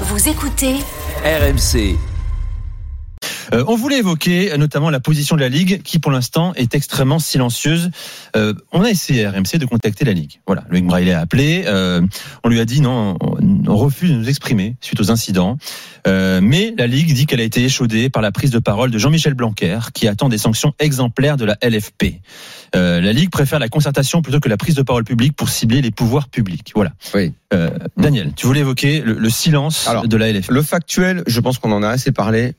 Vous écoutez RMC. Euh, on voulait évoquer notamment la position de la Ligue qui pour l'instant est extrêmement silencieuse. Euh, on a essayé RMC de contacter la Ligue. Voilà, Loïc Braille a appelé. euh, on lui a dit non, on, on refuse de nous exprimer suite aux incidents. Euh, mais la Ligue dit qu'elle a été échaudée par la prise de parole de Jean-Michel Blanquer qui attend des sanctions exemplaires de la LFP. Euh, la Ligue préfère la concertation plutôt que la prise de parole publique pour cibler les pouvoirs publics. Voilà. Oui. Euh, Daniel, tu voulais évoquer le, le silence Alors, de la LFP. Le factuel, je pense qu'on en a assez parlé.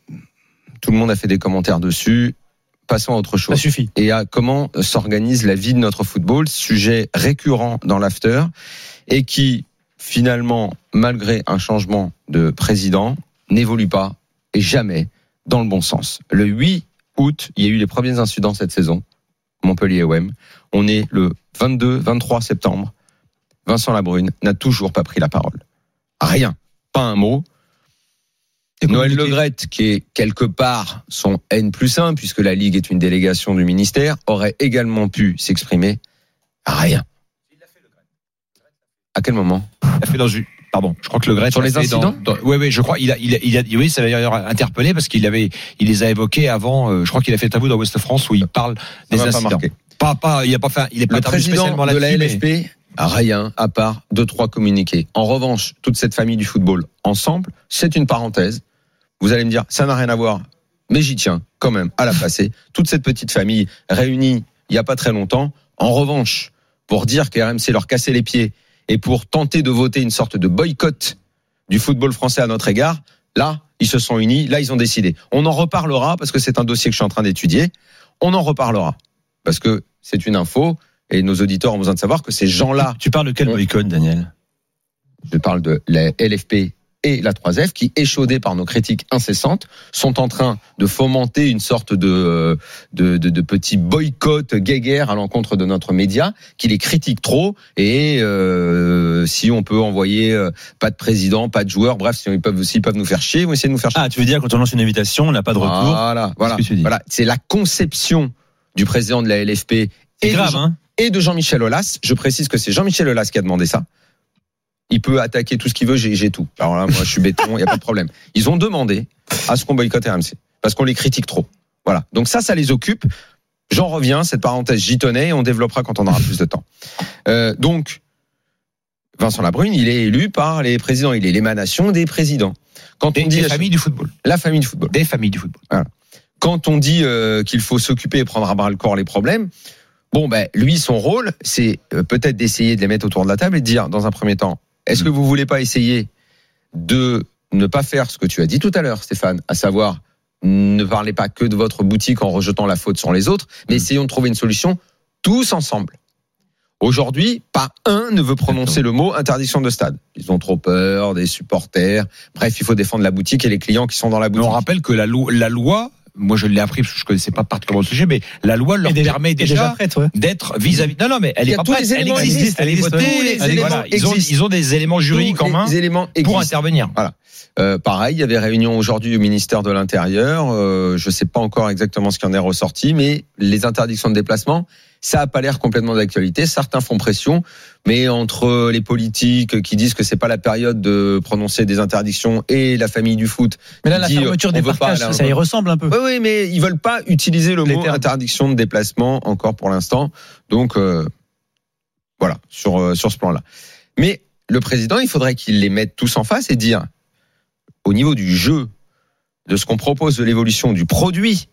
Tout le monde a fait des commentaires dessus. Passons à autre Ça chose. suffit. Et à comment s'organise la vie de notre football, sujet récurrent dans l'after, et qui, finalement, malgré un changement de président, n'évolue pas et jamais dans le bon sens. Le 8 août, il y a eu les premiers incidents cette saison, Montpellier-OM. On est le 22, 23 septembre. Vincent Labrune n'a toujours pas pris la parole. Rien. Pas un mot. Noël Legrette, qui est quelque part son N plus 1, puisque la Ligue est une délégation du ministère, aurait également pu s'exprimer. Rien. À quel moment? Il a fait dans une- Pardon, je crois que le Gret Sur les dans- incidents dans- Oui, oui, je crois. Il a, il a, il a, oui, ça va d'ailleurs interpellé parce qu'il avait, il les a évoqués avant. euh, je crois qu'il a fait un bout dans Ouest France où il parle des Ça pas incidents. marqué. Pas, pas, il a pas fait, il est pas Le président spécialement de la mais- LFP, rien à part deux, trois communiqués. En revanche, toute cette famille du football ensemble, c'est une parenthèse. Vous allez me dire, ça n'a rien à voir. Mais j'y tiens quand même à la passer. Toute cette petite famille réunie il n'y a pas très longtemps. En revanche, pour dire que RMC leur cassait les pieds et pour tenter de voter une sorte de boycott du football français à notre égard, là, ils se sont unis, là, ils ont décidé. On en reparlera parce que c'est un dossier que je suis en train d'étudier. On en reparlera parce que c'est une info et nos auditeurs ont besoin de savoir que ces gens-là, Tu parles de quel boycott, Daniel? Je parle de la LFP et la 3F, qui, échaudés par nos critiques incessantes, sont en train de fomenter une sorte de, euh, de, de, de petit boycott guéguerre à l'encontre de notre média, qui les critique trop. Et euh, si on peut envoyer euh, pas de président, pas de joueur, bref, si ils peuvent, s'ils peuvent nous faire chier, ils vont essayer de nous faire chier. Ah, tu veux dire quand on lance une invitation, on n'a pas de retour Voilà, voilà. C'est la conception du président de la LFP C'est grave, hein? Et de Jean-Michel Aulas. Je précise que c'est Jean-Michel Aulas qui a demandé ça. Il peut attaquer tout ce qu'il veut, j'ai tout. Alors là, moi, je suis béton, il n'y a pas de problème. Ils ont demandé à ce qu'on boycotte RMC, parce qu'on les critique trop. Voilà. Donc ça, ça les occupe. J'en reviens, cette parenthèse, j'y tenais, et on développera quand on aura plus de temps. Euh, donc, Vincent Labrune, il est élu par les présidents, il est l'émanation des présidents. Quand Des, on dit des familles du football. la famille du football Des familles du football. quand on dit euh, qu'il faut s'occuper et prendre à bras le corps les problèmes, bon, ben, lui, son rôle, c'est euh, peut-être d'essayer de les mettre autour de la table et de dire, dans un premier temps, est-ce que vous voulez pas essayer de ne pas faire ce que tu as dit tout à l'heure, Stéphane, à savoir ne parlez pas que de votre boutique en rejetant la faute sur les autres, mais essayons de trouver une solution tous ensemble. Aujourd'hui, pas un ne veut prononcer le mot interdiction de stade. Ils ont trop peur des supporters. Bref, il faut défendre la boutique et les clients qui sont dans la Mais boutique. on rappelle que la loi, moi je l'ai appris parce que je connaissais pas particulièrement le sujet, mais la loi leur permet déjà, prête, ouais. d'être vis-à-vis. Non, non, mais elle est pas prête. Elle existe, elle est votée. Tous les elle est- éléments voilà, ils ont, ils ont des éléments juridiques en main pour intervenir. Euh, pareil, il y avait réunion aujourd'hui au ministère de l'Intérieur. Euh, je ne sais pas encore exactement ce qui en est ressorti, mais les interdictions de déplacement, ça a pas l'air complètement d'actualité. Certains font pression, mais entre les politiques qui disent que c'est pas la période de prononcer des interdictions et la famille du foot. Mais là, la dit, fermeture des pas aller ça y ressemble un peu. Oui, oui, mais ils veulent pas utiliser le Les mot termes. interdiction de déplacement encore pour l'instant. Donc euh, voilà sur euh, sur ce plan-là. Mais le président, il faudrait qu'il les mette tous en face et dire au niveau du jeu, de ce qu'on propose, de l'évolution du produit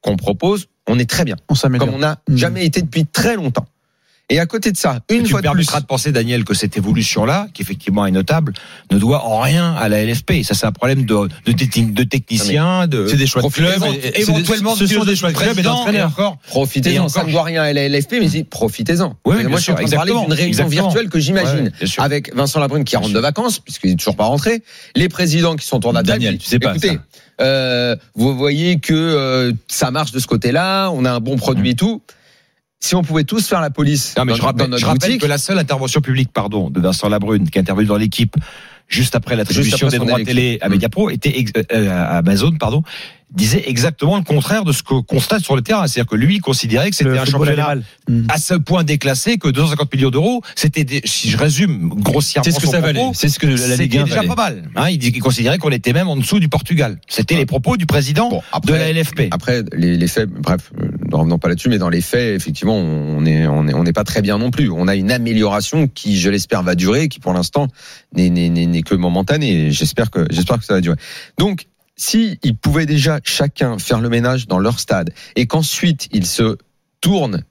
qu'on propose, on est très bien On s'améliore. comme on n'a Mm. jamais été depuis très longtemps. Et à côté de ça, une tu fois de plus, permettras de penser, Daniel, que cette évolution-là, qui effectivement est notable, ne doit en rien à la LFP. Ça, c'est un problème de, de, de techniciens, de. C'est des choix de club. Profitez-en. et- et- c'est des- éventuellement ce sont des choix de club et président, d'entraîneurs. encore. Et profitez-en. Ça ne doit rien à la LFP, mais profitez-en. Oui, oui, Moi, je suis en train de parler d'une réunion virtuelle que j'imagine. Avec Vincent Labrune qui rentre de vacances, puisqu'il n'est toujours pas rentré, les présidents qui sont autour de la table. Daniel, tu sais pas, Écoutez, euh, vous voyez que euh, ça marche de ce côté-là, on a un bon produit et tout. Si on pouvait tous faire la police Non, mais dans, je rappelle, dans notre je rappelle que la seule intervention publique, pardon, de Vincent Labrune, qui est intervenu dans l'équipe juste après l'attribution des droits télé à Mm. Mediapro, était ex- euh, à Amazon, pardon, disait exactement le contraire de ce qu'on constate sur le terrain. C'est-à-dire que lui considérait que c'était Le un championnat animal. Mm. à ce point déclassé que 250 millions d'euros, c'était, des- si je résume grossièrement C'est ce que son ça propos, valait. C'est ce que la Ligue 1 déjà valait. pas mal. Hein, il, dit- il considérait qu'on était même en dessous du Portugal. C'était les propos du président bon, de la LFP. après les, les faits, bref, euh, ne revenons pas là-dessus, mais dans les faits, effectivement, on est on est on n'est pas très bien non plus. On a une amélioration qui, je l'espère, va durer, qui pour l'instant n'est n'est n'est n'est que momentanée. J'espère que j'espère que ça va durer. Donc si pouvaient déjà chacun faire le ménage dans leur stade et qu'ensuite ils se tournent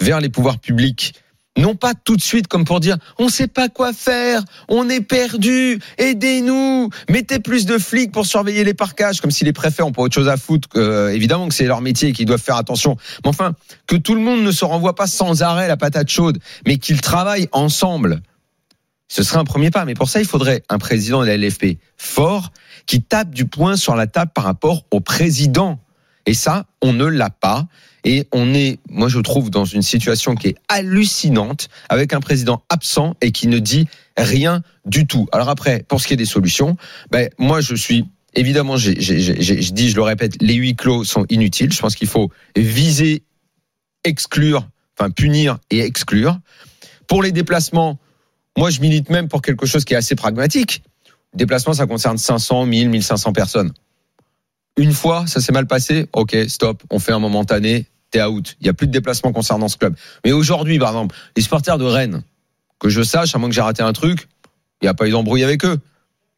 vers les pouvoirs publics, non pas tout de suite comme pour dire on sait pas quoi faire, on est perdu, aidez-nous, mettez plus de flics pour surveiller les parcages, comme si les préfets ont pas autre chose à foutre. euh, évidemment que c'est leur métier et qu'ils doivent faire attention. Mais enfin, que tout le monde ne se renvoie pas sans arrêt la patate chaude, mais qu'ils travaillent ensemble. Ce serait un premier pas, mais pour ça, il faudrait un président de la LFP fort qui tape du poing sur la table par rapport au président. Et ça, on ne l'a pas. Et on est, moi je trouve, dans une situation qui est hallucinante, avec un président absent et qui ne dit rien du tout. Alors après, pour ce qui est des solutions, ben, moi je suis évidemment, je dis, je le répète, les huis clos sont inutiles. Je pense qu'il faut viser, exclure, enfin punir et exclure. Pour les déplacements, moi je milite même pour quelque chose qui est assez pragmatique. Déplacement, ça concerne 500, 1000, 1500 personnes. Une fois, ça s'est mal passé, ok, stop, on fait un momentané, t'es out. Il y a plus de déplacement concernant ce club. Mais aujourd'hui, par exemple, les supporters de Rennes, que je sache, à moins que j'ai raté un truc, il n'y a pas eu d'embrouille avec eux.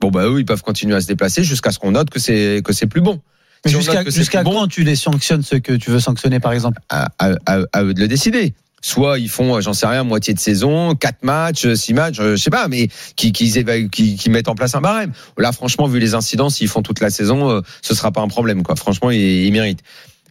Bon, bah eux, ils peuvent continuer à se déplacer jusqu'à ce qu'on note que c'est que c'est plus bon. Mais Si jusqu'à bon, quand tu les sanctionnes ceux que tu veux sanctionner par exemple? à, à- à- à eux de le décider. Soit ils font, euh, j'en sais rien, moitié de saison, quatre matchs, euh, six matchs, euh, je sais pas, mais qui, qui, évaluent- qui, qui mettent en place un barème. Là, franchement, vu les incidents, s'ils font toute la saison, ce sera pas un problème, quoi. Franchement, ils, ils méritent.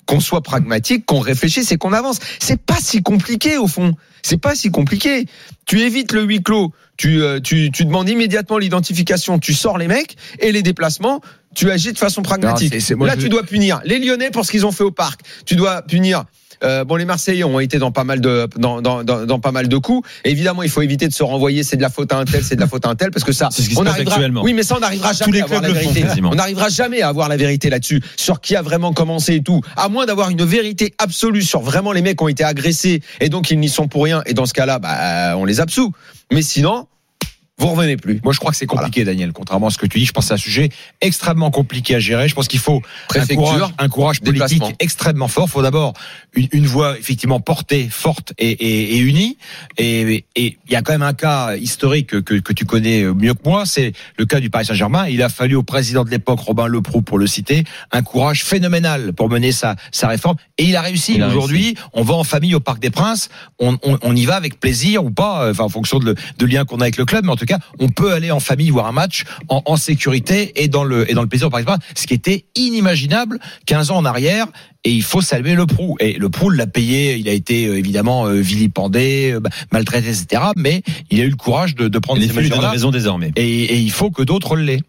Qu'on soit pragmatique, qu'on réfléchisse et qu'on avance. C'est pas si compliqué au fond. C'est pas si compliqué. Tu évites le huis clos. Tu, tu, tu demandes immédiatement l'identification. Tu sors les mecs et les déplacements. Tu agis de façon pragmatique. moi, Là, je- tu dois punir les Lyonnais pour ce qu'ils ont fait au parc. Tu dois punir. Euh, bon, les Marseillais ont été dans pas mal de dans, dans, dans, dans pas mal de coups. Évidemment, il faut éviter de se renvoyer. C'est de la faute à un tel, c'est de la faute à un tel, parce que ça, C'est ce qui se on passe arrivera. actuellement. Oui, mais ça, on n'arrivera jamais les à avoir la font vérité. On n'arrivera jamais à avoir la vérité là-dessus, sur qui a vraiment commencé et tout. À moins d'avoir une vérité absolue sur vraiment les mecs qui ont été agressés et donc ils n'y sont pour rien. Et dans ce cas-là, bah, on les absout. Mais sinon, vous revenez plus. Moi, je crois que c'est compliqué, Daniel. Contrairement à ce que tu dis, je pense que c'est un sujet extrêmement compliqué à gérer. Je pense qu'il faut un courage, un courage politique extrêmement fort. Il faut d'abord une, une voix effectivement portée, forte et, et, et unie. Et il y a quand même un cas historique que, que, que tu connais mieux que moi, c'est le cas du Paris Saint-Germain. Il a fallu au président de l'époque, Robin Leproux, pour le citer, un courage phénoménal pour mener sa, sa réforme. Et il a réussi. Aujourd'hui, on va en famille au Parc des Princes. On, on, on y va avec plaisir ou pas, enfin en fonction de, le- de lien qu'on a avec le club. Mais en tout cas, on peut aller en famille voir un match en, en sécurité et dans le et dans le plaisir des Princes, ce qui était inimaginable 15 ans en arrière. Et il faut saluer le Prou. Et le Prou l'a payé. Il a été euh, évidemment euh, vilipendé, euh, maltraité, etc. Mais il a eu le courage de, de prendre Les ces flux de mesures-là. raison désormais. Et, et il faut que d'autres l'aient.